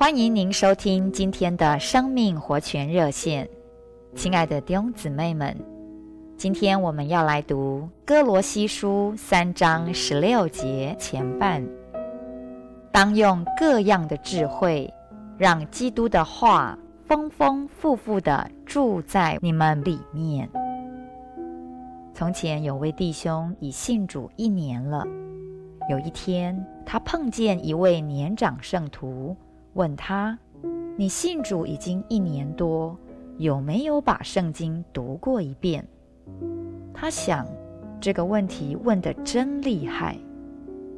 欢迎您收听今天的生命活泉热线，亲爱的弟兄姊妹们，今天我们要来读哥罗西书三章十六节前半，当用各样的智慧，让基督的话丰丰富富的住在你们里面。从前有位弟兄已信主一年了，有一天他碰见一位年长圣徒。问他：“你信主已经一年多，有没有把圣经读过一遍？”他想，这个问题问得真厉害。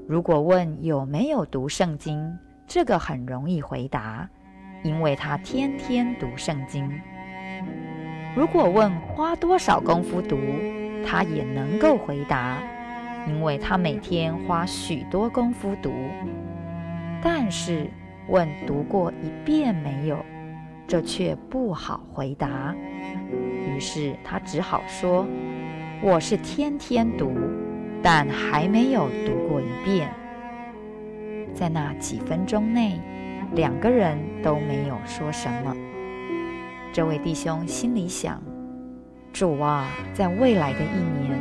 如果问有没有读圣经，这个很容易回答，因为他天天读圣经。如果问花多少功夫读，他也能够回答，因为他每天花许多功夫读。但是，问读过一遍没有？这却不好回答。于是他只好说：“我是天天读，但还没有读过一遍。”在那几分钟内，两个人都没有说什么。这位弟兄心里想：“主啊，在未来的一年，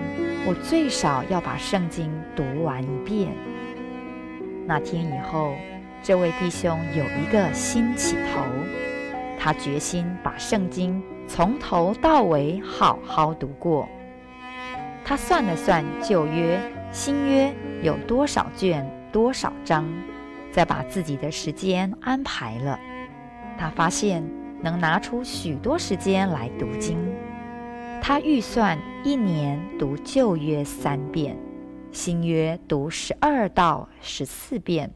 我最少要把圣经读完一遍。”那天以后。这位弟兄有一个新起头，他决心把圣经从头到尾好好读过。他算了算旧约、新约有多少卷、多少章，再把自己的时间安排了。他发现能拿出许多时间来读经。他预算一年读旧约三遍，新约读十二到十四遍。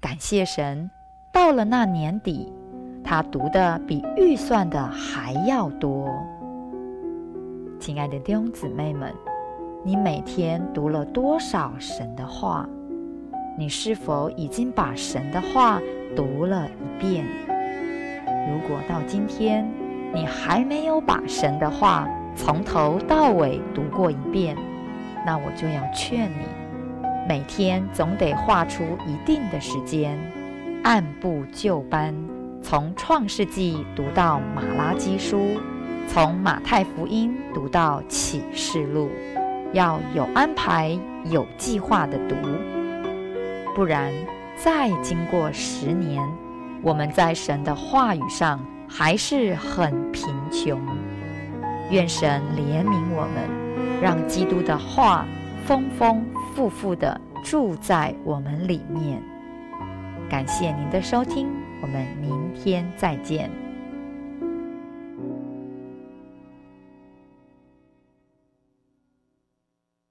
感谢神，到了那年底，他读的比预算的还要多。亲爱的弟兄姊妹们，你每天读了多少神的话？你是否已经把神的话读了一遍？如果到今天你还没有把神的话从头到尾读过一遍，那我就要劝你。每天总得划出一定的时间，按部就班，从创世纪读到马拉基书，从马太福音读到启示录，要有安排、有计划地读，不然再经过十年，我们在神的话语上还是很贫穷。愿神怜悯我们，让基督的话丰丰富富的住在我们里面。感谢您的收听，我们明天再见。